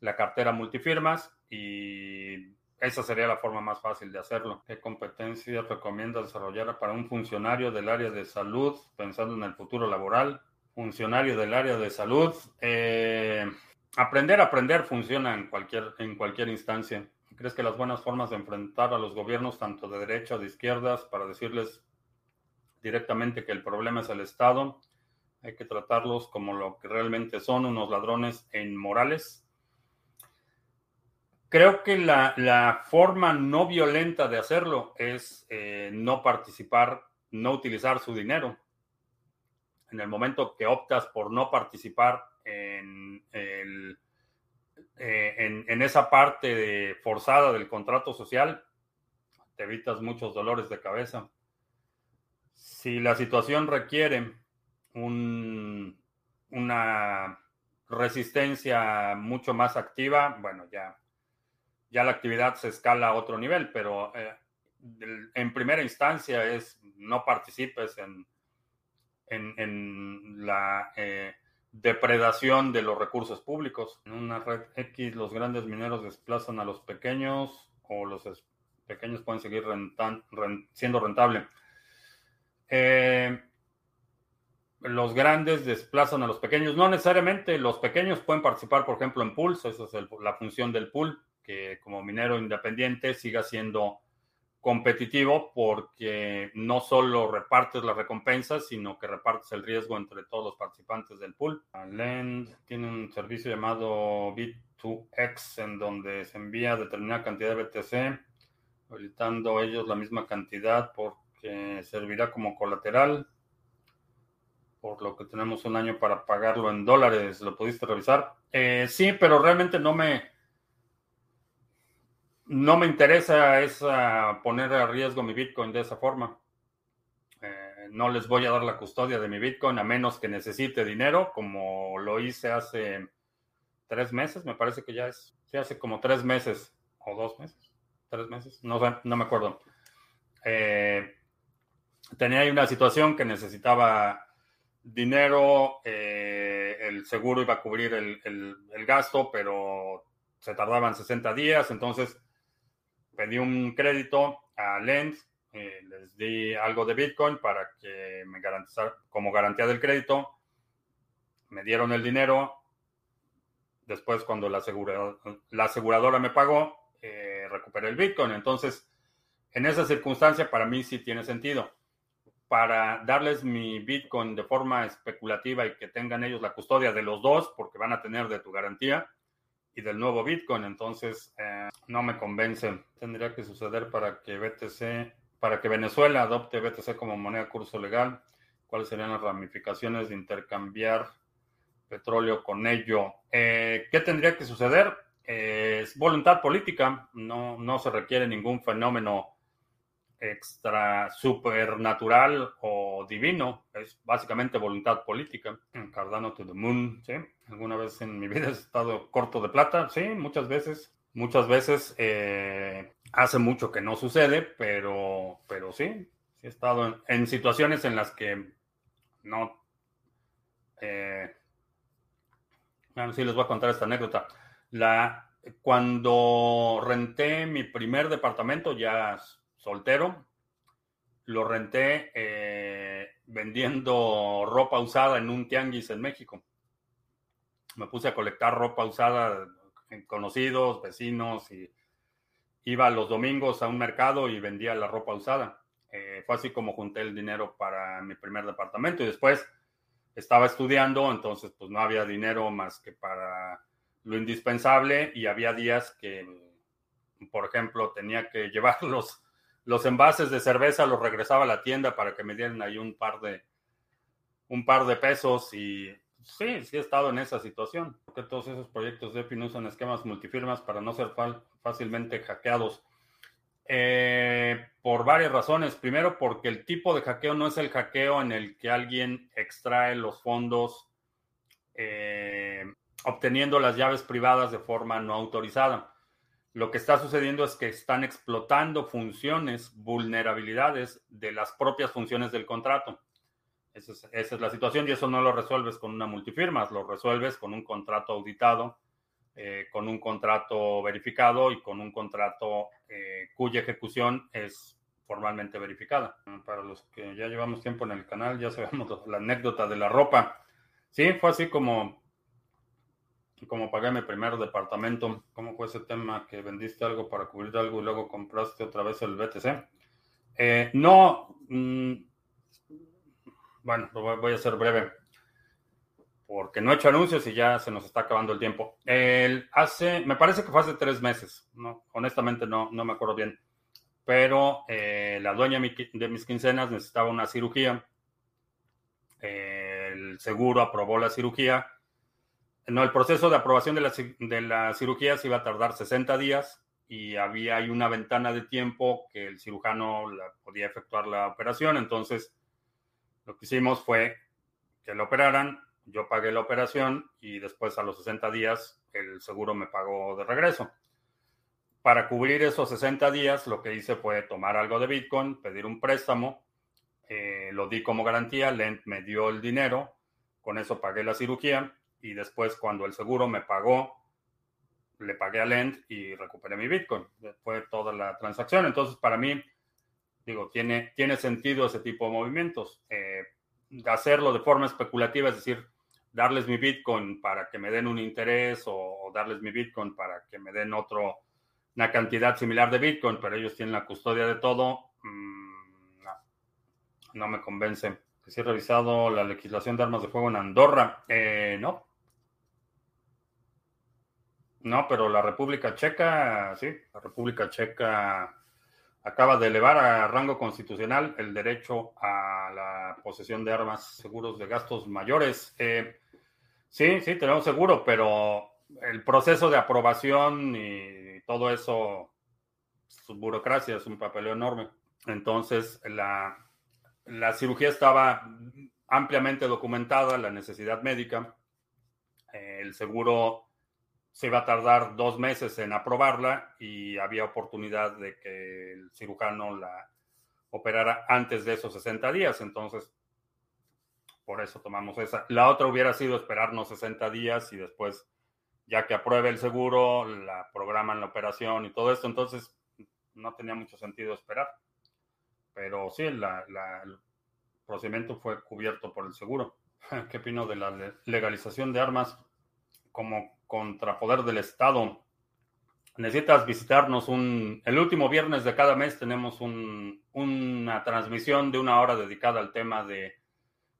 la cartera multifirmas y esa sería la forma más fácil de hacerlo. ¿Qué competencias recomienda desarrollar para un funcionario del área de salud pensando en el futuro laboral? Funcionario del área de salud. Eh, aprender aprender funciona en cualquier, en cualquier instancia. ¿Crees que las buenas formas de enfrentar a los gobiernos, tanto de derecha o de izquierdas, para decirles directamente que el problema es el Estado, hay que tratarlos como lo que realmente son, unos ladrones inmorales? Creo que la, forma no violenta de hacerlo es eh, no participar, no utilizar su dinero. En el momento que optas por no participar en eh, en, esa parte forzada del contrato social, te evitas muchos dolores de cabeza. Si la situación requiere una resistencia mucho más activa, bueno, ya, ya la actividad se escala a otro nivel, pero eh, en primera instancia es no participes en, en, la eh, depredación de los recursos públicos. En una red X los grandes mineros desplazan a los pequeños o los pequeños pueden seguir siendo rentable. Eh, los grandes desplazan a los pequeños. No necesariamente los pequeños pueden participar, por ejemplo, en pools. Esa es la función del pool, que como minero independiente siga siendo competitivo porque no solo repartes las recompensas, sino que repartes el riesgo entre todos los participantes del pool. Lend tiene un servicio llamado Bit2X en donde se envía determinada cantidad de BTC, habilitando ellos la misma cantidad porque servirá como colateral, por lo que tenemos un año para pagarlo en dólares. ¿Lo pudiste revisar? Eh, sí, pero realmente no me no me interesa esa, poner a riesgo mi Bitcoin de esa forma. Eh, no les voy a dar la custodia de mi Bitcoin a menos que necesite dinero, como lo hice hace tres meses, me parece que ya es, sí, hace como tres meses o dos meses, tres meses, no no me acuerdo. Eh, tenía ahí una situación que necesitaba dinero, eh, el seguro iba a cubrir el, el gasto, pero se tardaban 60 días, entonces pedí un crédito a Lend, eh, les di algo de Bitcoin para que me garantizara como garantía del crédito. Me dieron el dinero. Después, cuando la, la aseguradora me pagó, eh, recuperé el Bitcoin. Entonces, en esa circunstancia, para mí sí tiene sentido. Para darles mi Bitcoin de forma especulativa y que tengan ellos la custodia de los dos, porque van a tener de tu garantía, y del nuevo Bitcoin. Entonces, eh, no me convence. Tendría que suceder para que BTC, para que Venezuela adopte BTC como moneda curso legal. ¿Cuáles serían las ramificaciones de intercambiar petróleo con ello? Eh, ¿Qué tendría que suceder? Eh, es voluntad política. No, no se requiere ningún fenómeno extra supernatural o divino, es básicamente voluntad política. Cardano to the moon, ¿sí? Alguna vez en mi vida he estado corto de plata, sí, muchas veces. Muchas veces eh, hace mucho que no sucede, pero, pero sí, he estado en, situaciones en las que no... Eh, bueno, sí les voy a contar esta anécdota. La, cuando renté mi primer departamento, ya soltero. Lo renté eh, vendiendo ropa usada en un tianguis en México. Me puse a colectar ropa usada en conocidos, vecinos y iba los domingos a un mercado y vendía la ropa usada. Eh, fue así como junté el dinero para mi primer departamento y después estaba estudiando, entonces pues no había dinero más que para lo indispensable y había días que, por ejemplo, tenía que llevarlos los envases de cerveza los regresaba a la tienda para que me dieran ahí un par de un par de pesos y sí, sí he estado en esa situación. Porque todos esos proyectos de no usan esquemas multifirmas para no ser fácilmente hackeados. Eh, por varias razones. Primero, porque el tipo de hackeo no es el hackeo en el que alguien extrae los fondos eh, obteniendo las llaves privadas de forma no autorizada. Lo que está sucediendo es que están explotando funciones, vulnerabilidades de las propias funciones del contrato. Esa es, la situación y eso no lo resuelves con una multifirma, lo resuelves con un contrato auditado, eh, con un contrato verificado y con un contrato eh, cuya ejecución es formalmente verificada. Para los que ya llevamos tiempo en el canal, ya sabemos la anécdota de la ropa. Sí, fue así como como pagué mi primer departamento, ¿cómo fue ese tema que vendiste algo para cubrir algo y luego compraste otra vez el BTC? Eh, no, mm, bueno, voy a ser breve, porque no he hecho anuncios y ya se nos está acabando el tiempo. El hace, me parece que fue hace tres meses, no, honestamente no, no me acuerdo bien, pero eh, la dueña de mis quincenas necesitaba una cirugía, el seguro aprobó la cirugía no, el proceso de aprobación de la, de la cirugía se iba a tardar 60 días y había ahí una ventana de tiempo que el cirujano podía efectuar la operación. Entonces, lo que hicimos fue que lo operaran, yo pagué la operación y después a los 60 días el seguro me pagó de regreso. Para cubrir esos 60 días, lo que hice fue tomar algo de Bitcoin, pedir un préstamo, eh, lo di como garantía, Lent me dio el dinero, con eso pagué la cirugía y después cuando el seguro me pagó, le pagué a Lend y recuperé mi Bitcoin. Fue toda la transacción. Entonces, para mí, digo, tiene, tiene sentido ese tipo de movimientos. Eh, hacerlo de forma especulativa, es decir, darles mi Bitcoin para que me den un interés o, darles mi Bitcoin para que me den otro una cantidad similar de Bitcoin, pero ellos tienen la custodia de todo. Mm, no, no me convence. Si he revisado la legislación de armas de fuego en Andorra. Eh, no. No, pero la República Checa, sí, la República Checa acaba de elevar a rango constitucional el derecho a la posesión de armas seguros de gastos mayores. Eh, sí, sí, tenemos seguro, pero el proceso de aprobación y todo eso, su burocracia es un papeleo enorme. Entonces, la, la cirugía estaba ampliamente documentada, la necesidad médica. Eh, el seguro se iba a tardar dos meses en aprobarla y había oportunidad de que el cirujano la operara antes de esos 60 días. Entonces, por eso tomamos esa. La otra hubiera sido esperarnos 60 días y después, ya que apruebe el seguro, la programan la operación y todo esto. Entonces, no tenía mucho sentido esperar. Pero sí, la, el procedimiento fue cubierto por el seguro. ¿Qué opino de la legalización de armas como contrapoder del Estado. Necesitas visitarnos un... El último viernes de cada mes tenemos una transmisión de una hora dedicada al tema de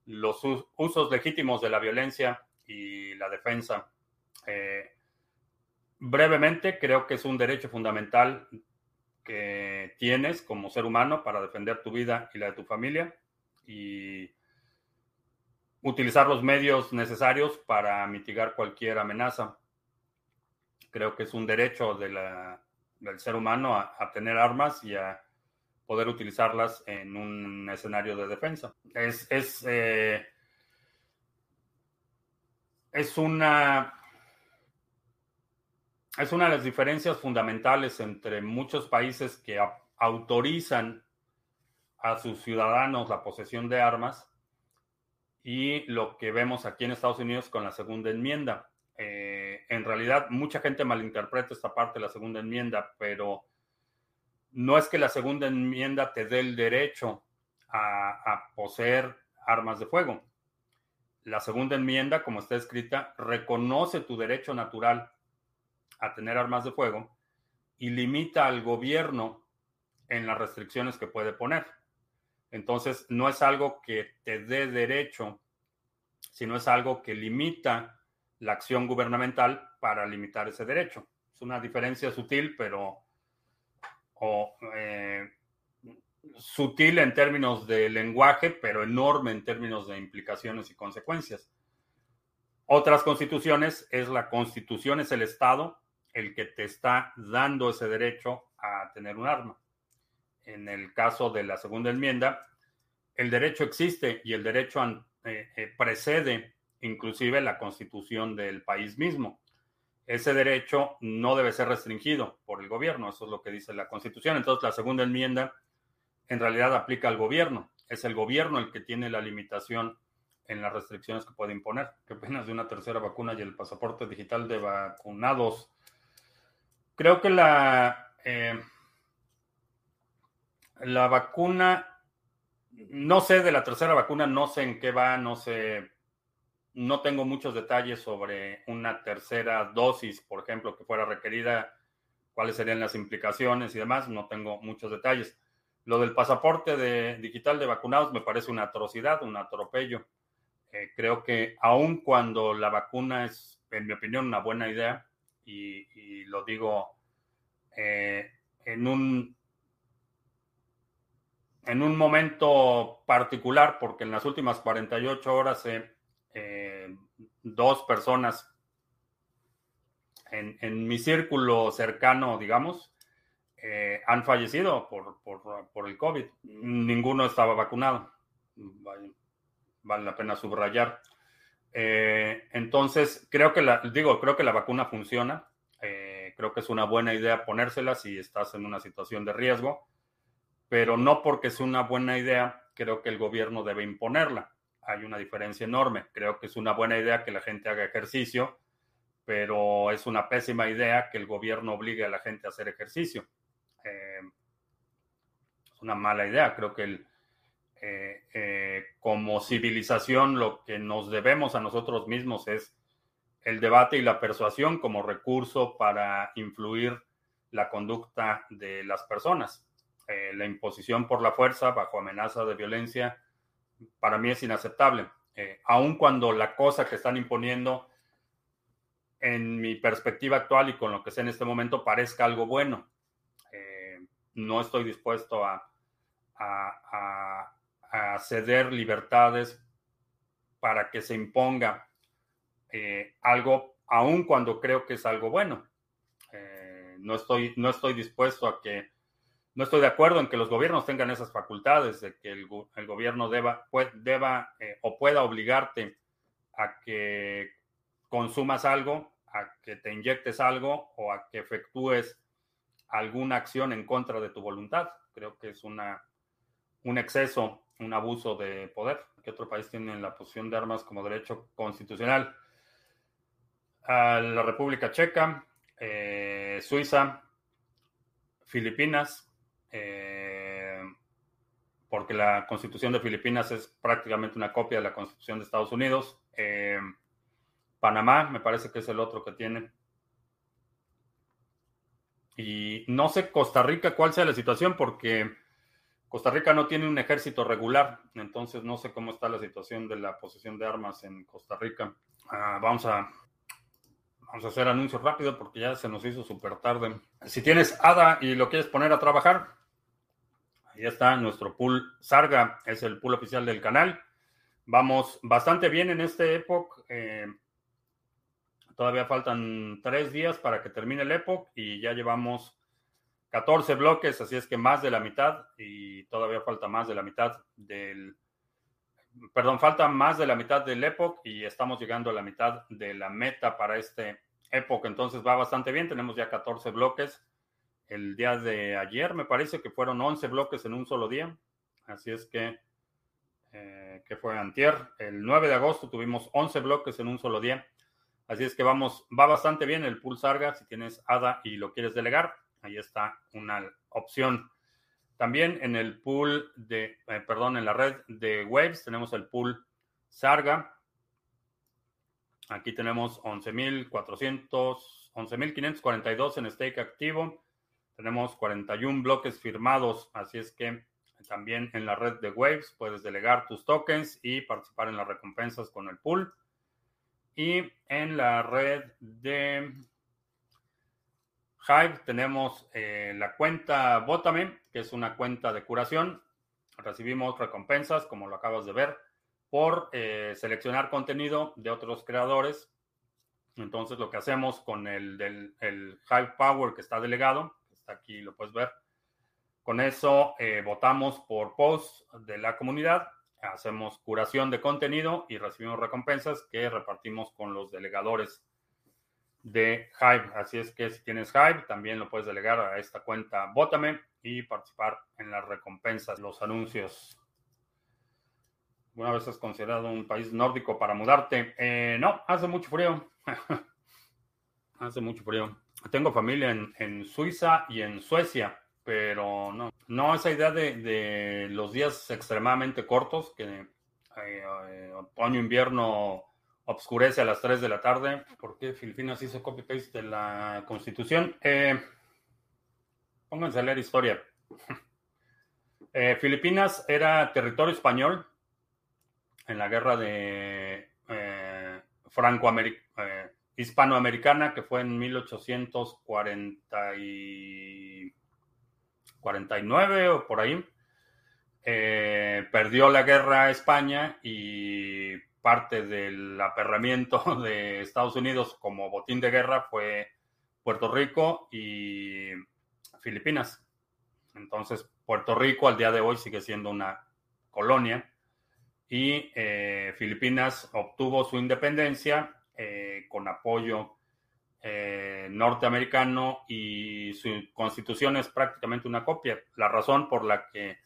los usos legítimos de la violencia y la defensa. Eh, brevemente, creo que es un derecho fundamental que tienes como ser humano para defender tu vida y la de tu familia y utilizar los medios necesarios para mitigar cualquier amenaza. Creo que es un derecho de la, del ser humano a, tener armas y a poder utilizarlas en un escenario de defensa. Es, es, eh, es una... Es una de las diferencias fundamentales entre muchos países que autorizan a sus ciudadanos la posesión de armas y lo que vemos aquí en Estados Unidos con la segunda enmienda. Eh, en realidad, mucha gente malinterpreta esta parte de la segunda enmienda, pero no es que la segunda enmienda te dé el derecho a, poseer armas de fuego. La segunda enmienda, como está escrita, reconoce tu derecho natural a tener armas de fuego y limita al gobierno en las restricciones que puede poner. Entonces, no es algo que te dé derecho, sino es algo que limita la acción gubernamental para limitar ese derecho. Es una diferencia sutil, pero eh, sutil en términos de lenguaje, pero enorme en términos de implicaciones y consecuencias. Otras constituciones es la constitución, es el Estado el que te está dando ese derecho a tener un arma en el caso de la segunda enmienda, el derecho existe y el derecho eh, eh, precede inclusive la constitución del país mismo. Ese derecho no debe ser restringido por el gobierno, eso es lo que dice la constitución. Entonces, la segunda enmienda en realidad aplica al gobierno. Es el gobierno el que tiene la limitación en las restricciones que puede imponer. ¿Qué opinas de una tercera vacuna y el pasaporte digital de vacunados? Creo que la... Eh, la vacuna, no sé de la tercera vacuna, no sé en qué va, no sé, no tengo muchos detalles sobre una tercera dosis, por ejemplo, que fuera requerida, cuáles serían las implicaciones y demás, no tengo muchos detalles. Lo del pasaporte de, digital de vacunados me parece una atrocidad, un atropello. Eh, creo que aun cuando la vacuna es, en mi opinión, una buena idea, y, lo digo eh, en un en un momento particular, porque en las últimas 48 horas eh, dos personas en, mi círculo cercano, digamos, eh, han fallecido por, el COVID. Ninguno estaba vacunado. Vale, la pena subrayar. Eh, entonces, creo que la, digo, creo que la vacuna funciona. creo que es una buena idea ponérsela si estás en una situación de riesgo pero no porque es una buena idea, creo que el gobierno debe imponerla. Hay una diferencia enorme. Creo que es una buena idea que la gente haga ejercicio, pero es una pésima idea que el gobierno obligue a la gente a hacer ejercicio. Eh, es una mala idea. Creo que el, eh, eh, como civilización lo que nos debemos a nosotros mismos es el debate y la persuasión como recurso para influir la conducta de las personas. La imposición por la fuerza bajo amenaza de violencia para mí es inaceptable, eh, aun cuando la cosa que están imponiendo en mi perspectiva actual y con lo que sé en este momento parezca algo bueno. Eh, no estoy dispuesto a, ceder libertades para que se imponga algo, aun cuando creo que es algo bueno. no, estoy, no estoy dispuesto a que no estoy de acuerdo en que los gobiernos tengan esas facultades, de que el, gobierno deba, eh, o pueda obligarte a que consumas algo, a que te inyectes algo o a que efectúes alguna acción en contra de tu voluntad. Creo que es un exceso, un abuso de poder. ¿Qué otro país tiene la posición de armas como derecho constitucional? la República Checa, eh, Suiza, Filipinas, eh, porque la constitución de Filipinas es prácticamente una copia de la constitución de Estados Unidos. Eh, Panamá me parece que es el otro que tiene. Y no sé Costa Rica cuál sea la situación porque Costa Rica no tiene un ejército regular, entonces no sé cómo está la situación de la posesión de armas en Costa Rica. Ah, vamos a vamos a hacer anuncios rápido porque ya se nos hizo súper tarde. Si tienes ADA y lo quieres poner a trabajar, ya está nuestro pool Sarga, es el pool oficial del canal. Vamos bastante bien en este Epoch. Eh, todavía faltan tres días para que termine el Epoch y ya llevamos 14 bloques, así es que más de la mitad y todavía falta más de la mitad del... Perdón, falta más de la mitad del Epoch y estamos llegando a la mitad de la meta para este Epoch. Entonces va bastante bien, tenemos ya 14 bloques el día de ayer, me parece que fueron 11 bloques en un solo día. Así es que, eh, que fue antier. El 9 de agosto tuvimos 11 bloques en un solo día. Así es que vamos, va bastante bien el pool Sarga. Si tienes ADA y lo quieres delegar, ahí está una opción. También en el pool de, eh, perdón, en la red de Waves tenemos el pool Sarga. Aquí tenemos 11.400, 11.542 en stake activo. Tenemos 41 bloques firmados, así es que también en la red de Waves puedes delegar tus tokens y participar en las recompensas con el pool. Y en la red de Hive tenemos eh, la cuenta Botame, que es una cuenta de curación. Recibimos recompensas, como lo acabas de ver, por eh, seleccionar contenido de otros creadores. Entonces lo que hacemos con el del el Hive Power que está delegado aquí lo puedes ver. Con eso eh, votamos por post de la comunidad, hacemos curación de contenido y recibimos recompensas que repartimos con los delegadores de Hive. Así es que si tienes Hive, también lo puedes delegar a esta cuenta Vótame y participar en las recompensas, los anuncios. ¿Una vez has considerado un país nórdico para mudarte? Eh, no, hace mucho frío. hace mucho frío. Tengo familia en, Suiza y en Suecia, pero no, no esa idea de, los días extremadamente cortos, que eh, eh, otoño, invierno obscurece a las 3 de la tarde. ¿Por qué Filipinas hizo copy-paste de la constitución? Eh, pónganse a leer historia. Filipinas era territorio español en la guerra de Franco-América hispanoamericana, que fue en 1849 o por ahí. Eh, perdió la guerra a España y parte del aperramiento de Estados Unidos como botín de guerra fue Puerto Rico y Filipinas. Entonces, Puerto Rico al día de hoy sigue siendo una colonia y eh, Filipinas obtuvo su independencia eh, con apoyo eh, norteamericano y su constitución es prácticamente una copia. La razón por la que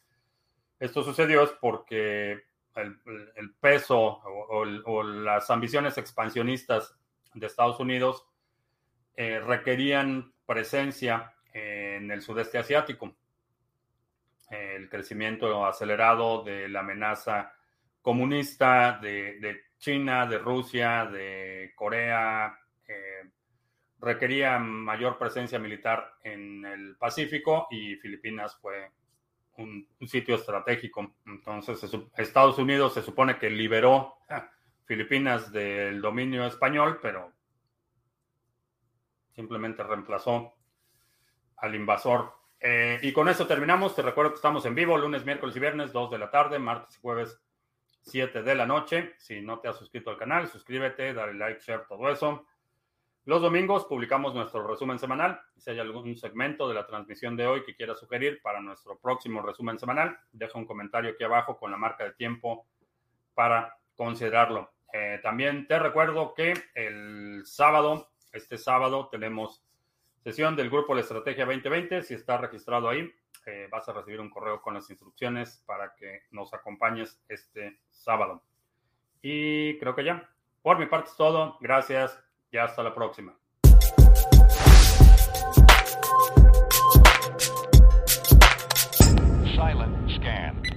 esto sucedió es porque el, peso o, las ambiciones expansionistas de Estados Unidos eh, requerían presencia en el sudeste asiático. El crecimiento acelerado de la amenaza comunista de, de China, de Rusia, de Corea, eh, requería mayor presencia militar en el Pacífico y Filipinas fue un, sitio estratégico. Entonces, Estados Unidos se supone que liberó Filipinas del dominio español, pero simplemente reemplazó al invasor. Eh, y con eso terminamos. Te recuerdo que estamos en vivo lunes, miércoles y viernes, 2 de la tarde, martes y jueves, 7 de la noche. Si no te has suscrito al canal, suscríbete, dale like, share, todo eso. Los domingos publicamos nuestro resumen semanal. Si hay algún segmento de la transmisión de hoy que quieras sugerir para nuestro próximo resumen semanal, deja un comentario aquí abajo con la marca de tiempo para considerarlo. Eh, también te recuerdo que el sábado, este sábado, tenemos sesión del grupo de Estrategia 2020. Si estás registrado ahí, eh, vas a recibir un correo con las instrucciones para que nos acompañes este sábado. Y creo que ya. Por mi parte es todo. Gracias y hasta la próxima. Silent scan.